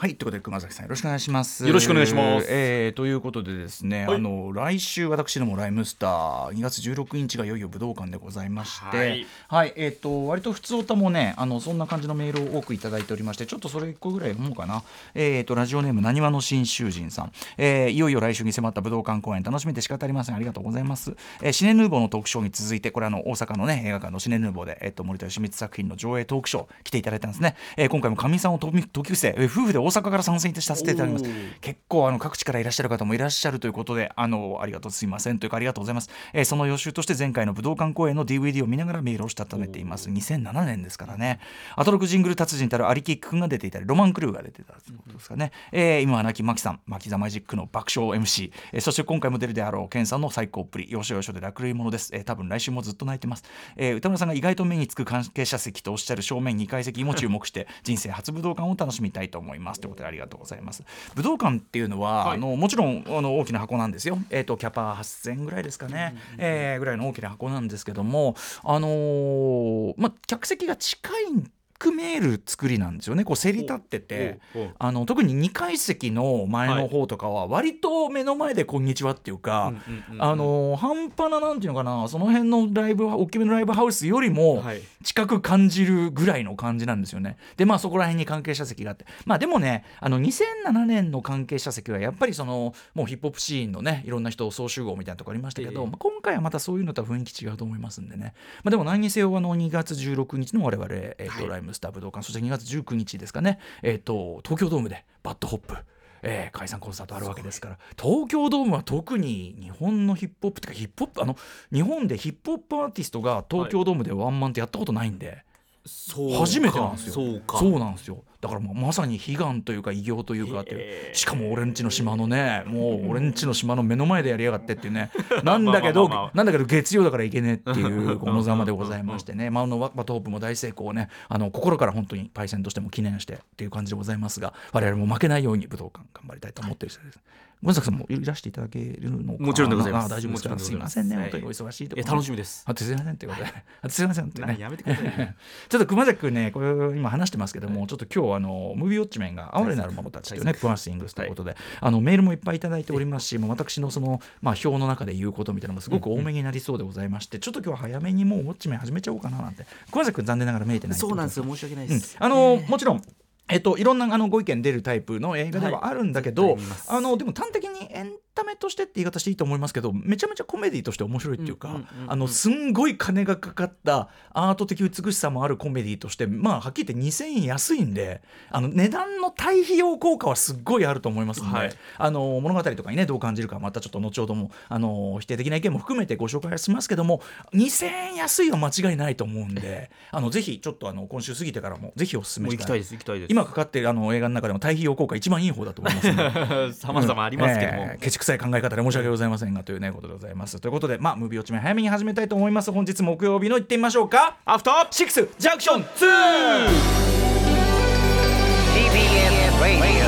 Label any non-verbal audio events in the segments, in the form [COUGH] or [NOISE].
はいということで熊崎さんよろしくお願いします。よろしくお願いします。えーということでですね、はい。あの来週私どもライムスター2月16日がいよいよ武道館でございましてはい。はいえっ、と割と普通歌もねあのそんな感じのメールを多くいただいておりましてちょっとそれ1個ぐらい読もうかな。えっ、とラジオネームなにわの新囚人さん、えーいよいよ来週に迫った武道館公演楽しみで仕方ありません。ありがとうございます、えーシネヌーボーのトークショーに続いてこれあの大阪のね映画館のシネヌーボーで、えっと森田義満作品の上映トークショー来ていただいたんですね、えー今回もかみさんをとみ同級生、えー夫婦で大阪から参戦させていただきます。結構あの各地からいらっしゃる方もいらっしゃるということであのありがとうすいませんというかありがとうございます、えーその予習として前回の武道館公演の DVD を見ながらメールをしたためています。2007年ですからね。アトロクジングル達人たるアリキック君が出ていたりロマンクルーが出てたということですかね、えー今は亡きマキさんマキザマジックの爆笑 MC、えーそして今回も出るであろうケンさんの最高っぷり要所要所で楽類ものです、えー多分来週もずっと泣いてます、えー歌村さんが意外と目につく関係者席とおっしゃる正面2階席にも注目して人生初武道館を楽しみたいと思いますということでありがとうございます。武道館っていうのは、はい。あのもちろんあの大きな箱なんですよ、えー、とキャパ8000ぐらいですかね、えーぐらいの大きな箱なんですけどもあのーまあ客席が近いく見える作りなんですよね。こうせり立ってて。あの特に2階席の前の方とかは割と目の前で「こんにちは」っていうか、半端ななんていうのかなその辺のライブ大きめのライブハウスよりもはい。近く感じるぐらいの感じなんですよね。でまあそこら辺に関係者席があって。まあでもねあの2007年の関係者席はやっぱりそのもうヒップホップシーンのねいろんな人総集合みたいなとこありましたけど、ええ。まあ、今回はまたそういうのとは雰囲気違うと思いますんでね、まあ、でも何にせよあの2月16日の我々、えーとはい。ライムスター武道館そして2月19日ですかね、えー、と東京ドームでバッドホップ。えー解散コンサートあるわけですから。東京ドームは特に日本のヒップホップっていうかヒップホップあの日本でヒップホップアーティストが東京ドームでワンマンってやったことないんで、そうか。初めてなんですよ。そうか。そうなんですよだからもうまさに悲願というか偉業というかってしかも俺んちの島のねもう俺んちの島の目の前でやりやがってっていうね。[LAUGHS] なんだけどなんだけど月曜だからいけねえっていうこのざまでございましてね。まああのバッドホップも大成功をねあの心から本当にパイセンとしても祈念してっていう感じでございますが我々も負けないように武道館頑張りたいと思ってる次第です。ゴンザクさんもいらしていただけるのもちろんでございます。あ大丈夫ですす。すいませんね。はい。本当にお忙しいとこえろ楽しみです。あとすいませんということで。あとすい。ませんってねやめてくださいね [LAUGHS] ちょっと熊崎君ね、これ今話してますけども、ちょっと今日あのムービーウォッチメンが哀れなる者たちというね、プラスイングスということで、あのメールもいっぱいいただいておりますし、もう私のそのまあ表の中で言うことみたいなのもすごく多めになりそうでございまして、ちょっと今日は早めにもうウォッチメン始めちゃおうかななんて、熊崎君残念ながら見えてないそうなんですよ申し訳ないです、うん。あのもちろんえっと、いろんなあのご意見出るタイプの映画ではあるんだけど、はいあのでも端的にエンタメとしてって言い方していいと思いますけどめちゃめちゃコメディとして面白いっていうか、すんごい金がかかったアート的美しさもあるコメディとしてまあはっきり言って2000円安いんであの値段の対比用効果はすっごいあると思いますので、はい。あの物語とかにねどう感じるかまたちょっと後ほどもあの否定的な意見も含めてご紹介はしますけども2000円安いは間違いないと思うんで [LAUGHS] あのぜひちょっとあの今週過ぎてからもぜひお勧めしたい。もう行きたいです行きたいです。今かかってるあの映画の中でも対比用効果一番いい方だと思いますさまざまありますけども、えーケチくさい考え方で申し訳ございませんがというねことでございます。ということでまあムービーウォッチメン早めに始めたいと思います。本日木曜日の行ってみましょうか。アフターシックスジャンクション 2! TBS Radio.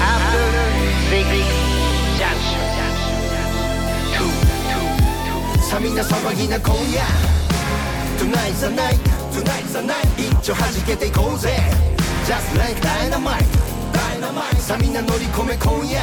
After Six Junction. Two, two, two. さあみんな騒ぎな今夜 Tonight's the night. Tonight's the night. 一丁弾けていこうぜ。Just like dynamite. Dynamite. さあみんな乗り込め今夜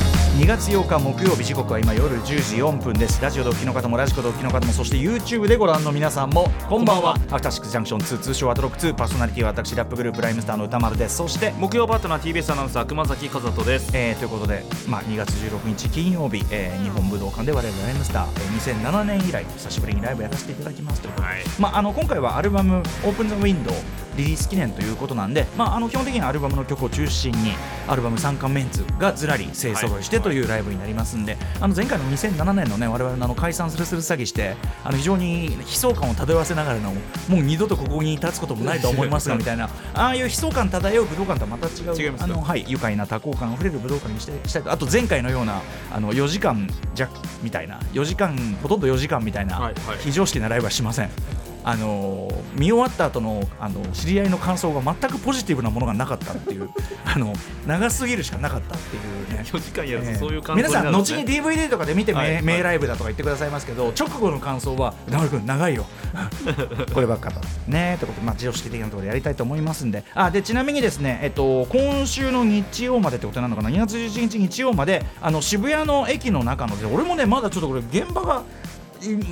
2月8日木曜日時刻は今夜10時4分です。ラジオドッキの方もラジコドッキの方もそして YouTube でご覧の皆さんもこんばんは。アフターシックスジャンクション2通称アトロック2パーソナリティは私ラップグループライムスターの歌丸です。そして木曜パートナー TBS アナウンサー熊崎和人です。えーということで、まあ、2月16日金曜日、えー日本武道館で我々ライムスター、えー2007年以来久しぶりにライブやらせていただきますということで、はい。まあ、あの今回はアルバム「オープン・ザ・ウィンドウ」リリース記念ということなんで、まあ、あの基本的にはアルバムの曲を中心にアルバム3冠メンツがずらり勢ぞろいしてというライブになりますんで、あの前回の2007年のね我々のあの解散するする詐欺してあの非常に悲壮感を漂わせながらのもう二度とここに立つこともないと思いますがみたいなああいう悲壮感漂う武道館とはまた違うあの、はい、愉快な多幸感あふれる武道館にしてしたいと。あと前回のようなあの4時間弱みたいな4時間ほとんど4時間みたいな、はいはい。非常識なライブはしません。あのー見終わった後のあの知り合いの感想が全くポジティブなものがなかったっていう [LAUGHS] あの長すぎるしかなかったっていうね。4時間やるとええ。そういう感想皆さん後に DVD とかで見て名,、はい。はい。名ライブだとか言ってくださいますけど直後の感想は「直く君長いよ。[LAUGHS] こればっかと」ねということで、まあ、常識的なところでやりたいと思いますんで。あでちなみにですね、えっと、今週の日曜までってことなのかな？2月11日日曜まであの渋谷の駅の中ので俺もねまだちょっとこれ現場がい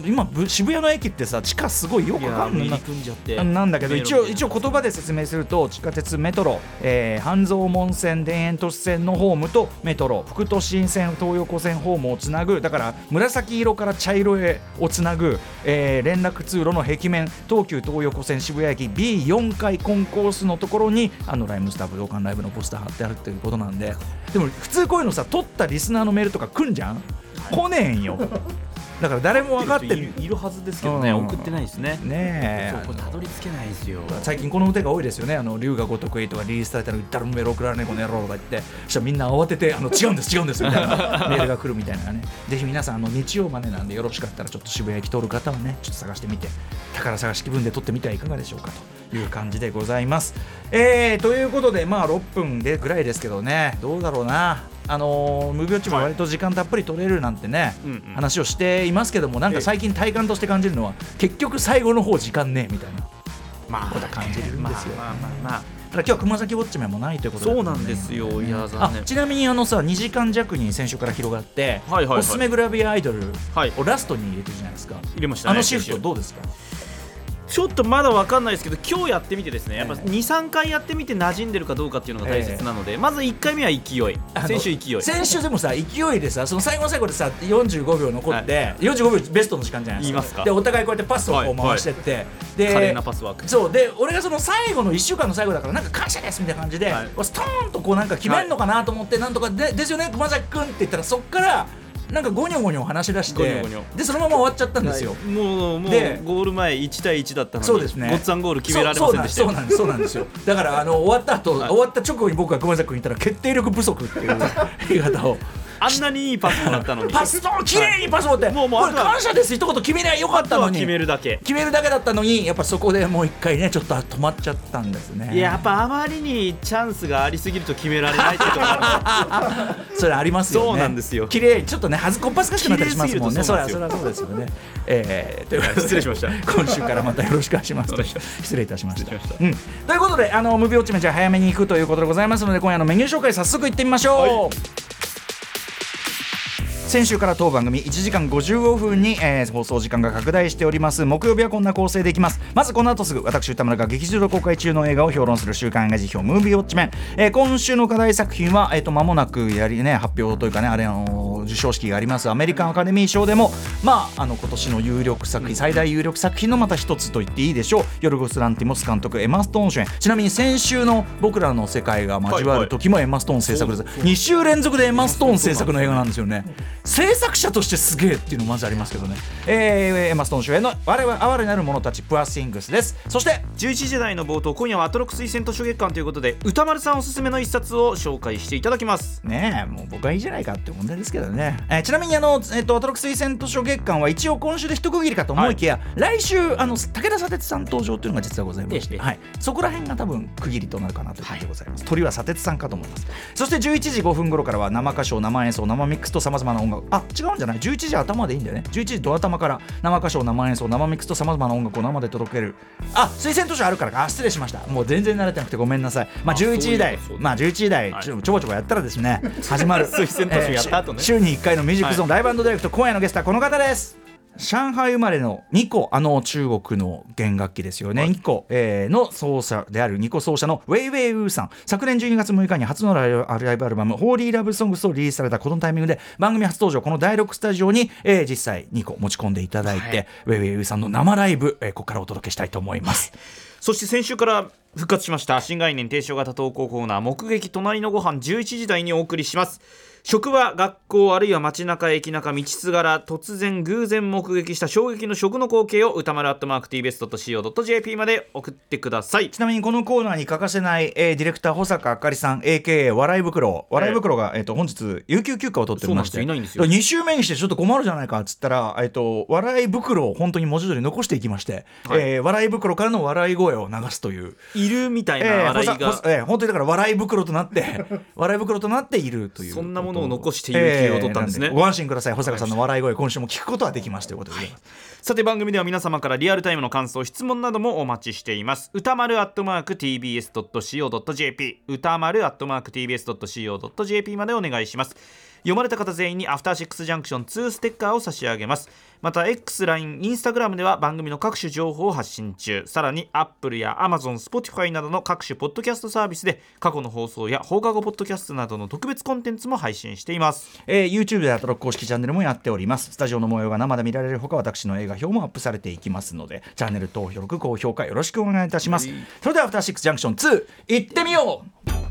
今ぶ渋谷の駅ってさ地下すごいよくいわかんない。なんじゃって。なんだけど一応一応言葉で説明すると地下鉄メトロ、えー半蔵門線田園都市線のホームとメトロ副都心線東横線ホームをつなぐ。だから紫色から茶色へをつなぐ、えー連絡通路の壁面東急東横線渋谷駅 B4 階コンコースのところにあのライムスター武道館ライブのポスター貼ってあるっていうことなんで。でも普通こういうのさ取ったリスナーのメールとか来んじゃん？来ねえんよだから誰も分かっている。いるはずですけどねうん。送ってないですね。ねえ。たどり着けないですよ。最近この歌が多いですよね「あの龍が如くい」とかリリースされたの「誰もメロ送らねえこの野郎」とか言ってそしたらみんな慌ててあの「違うんです違うんです」みたいな。[LAUGHS] メールが来るみたいなね。ぜひ皆さんあの日曜までなんでよろしかったらちょっと渋谷駅通る方はねちょっと探してみて宝探し気分で撮ってみてはいかがでしょうかという感じでございます。えー、ということでまあ6分でぐらいですけどね。どうだろうな。あのー、ムービーウォッチも割と時間たっぷり取れるなんてね、うんうん。話をしていますけどもなんか最近体感として感じるのは結局最後の方時間ねみたいな。まことは感じるんですよ。まあまあまあまあ。ただ今日は熊崎ウォッチメンもないということそうなんですよいや残あ念ちなみにあのさ2時間弱に先週から広がって、はいはいはい。おすすめグラビアアイドルはい。をラストに入れてるじゃないですか、入れましたねあのシフトどうですか？ちょっとまだわかんないですけど今日やってみてですねやっぱええ23回やってみて馴染んでるかどうかっていうのが大切なので、まず1回目は勢い。先週勢い。先週でもさ勢いでさその最後の最後でさ45秒残って、45秒ベストの時間じゃないですか。でお互いこうやってパスをこう回してって、で華麗なパスワーク。そうで俺がその最後の1週間の最後だからなんか感謝ですみたいな感じで、はい。ストーンとこうなんか決めんのかなと思って、なんとかでですよね？熊崎君って言ったらそっからなんかゴニョゴニョ話し出してでそのまま終わっちゃったんですよ、もうもうでゴール前1対1だったのにそうですね。ごっつぁんゴール決められませんでしたよ。そうなんですそうなんですよ。だからあの終わった後、終わった直後に僕が熊崎君に言ったら決定力不足っていう [LAUGHS] 言い方をあんなにいいパスもらったのに。パスと綺麗にパス持って、もうもう感謝です一言決めりゃよかったのに決めるだけ。決めるだけだったのにやっぱそこでもう一回ねちょっと止まっちゃったんですね。いややっぱあまりにチャンスがありすぎると決められないってところ [LAUGHS] それありますよね。そうなんですよ。綺麗ちょっとね恥ずこっぱずかしくなったりしますもんね。そりゃそりゃそうですよね。えー、ということで失礼しました。今週からまたよろしくお願いします。失礼いたしました。失礼しましうん、ということであの無病地面じゃ早めに行くということでございますので今夜のメニュー紹介早速いってみましょう、先週から当番組1時間55分に、えー放送時間が拡大しております。木曜日はこんな構成でいきます。まずこの後すぐ私歌村が劇場で公開中の映画を評論する週刊映画辞表ムービーウォッチメン、えー今週の課題作品は、えー、と間もなくやりね発表というかねあれあの授賞式があります。アメリカンアカデミー賞でもまああの今年の有力作品最大有力作品のまた一つと言っていいでしょう。ヨルゴス・ランティモス監督エマ・ストーン主演。ちなみに先週の僕らの世界が交わる時もエマ・ストーン制作です、2週連続でエマ・ストーン制作の映画なんですよね。制作者としてすげえっていうのまずありますけどね、えーエマ・ストーン主演の我々哀れなる者たちプアシングスです。そして11時台の冒頭今夜はアトロック推薦図書月間ということで歌丸さんおすすめの一冊を紹介していただきます。ねえもう僕はいいじゃないかって問題ですけどね、えーちなみにあの、えっとアトロック推薦図書月間は一応今週で一区切りかと思いきや、来週あの武田砂鉄さん登場というのが実はございまして、ええはい、そこら辺が多分区切りとなるかなという感じでございます、鳥は砂鉄さんかと思います。そして11時5分頃からは生歌唱生演奏生ミックスとさまざまな音楽。あ違うんじゃない？11時頭でいいんだよね。11時ド頭から生歌唱生演奏生ミックスとさまざまな音楽を生で届ける。あ推薦図書あるから。かあ失礼しました。もう全然慣れてなくてごめんなさい。まあ11時台。まあ11時台ちょちょこちょこやったらですね始まる推薦図書やった後ね。週に1回のミュージックゾーン、ライブディレクト今夜のゲストはこの方です。上海生まれのニコあの中国の弦楽器ですよね、ニコ、えーの奏者であるニコ奏者のウェイウェイウーさん。昨年12月6日に初のライブアルバム「ホーリーラブソングス」をリリースされたこのタイミングで番組初登場この第6スタジオに、えー実際ニコ持ち込んでいただいて、ウェイウェイウーさんの生ライブ、えーここからお届けしたいと思います、そして先週から復活しました。新概念提唱型投稿コーナー。目撃隣のご飯。11時台にお送りします。職場学校あるいは街中駅中道すがら突然偶然目撃した。衝撃の食の光景を歌丸アットマーク TBS.CO.JP まで送ってください。ちなみにこのコーナーに欠かせない、えーディレクター保坂あかりさん AKA 笑い袋。笑い袋が、えー、と本日有給休暇を取っておりまして。そうなんですよ。いないんですよ2週目にしてちょっと困るじゃないかっつったら、えー、と笑い袋を本当に文字通り残していきまして、はい。えー笑い袋からの笑い声を流すという。いるみたいなえー笑いが、ほさほさえー本当にだから笑い袋となって [LAUGHS] 笑い袋となっているというそんなものを残して有給を取ったんですね。えーなご安心ください保坂さんの笑い声今週も聞くことはできますということでござい。さて番組では皆様からリアルタイムの感想質問などもお待ちしています。歌丸アットマーク TBS.CO.JP 歌丸アットマーク TBS.CO.JP までお願いします読まれた方全員にアフターシックスジャンクション2ステッカーを差し上げます。また X、LINE、Instagram では番組の各種情報を発信中。さらに Apple や Amazon、Spotify などの各種ポッドキャストサービスで過去の放送や放課後ポッドキャストなどの特別コンテンツも配信しています。えー YouTube でアトロック公式チャンネルもやっております。スタジオの模様が生で見られるほか私の映画表もアップされていきますのでチャンネル登録高評価よろしくお願いいたします、それではアフターシックスジャンクション2行ってみよう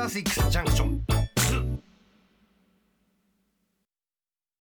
ターシックスジャンクション。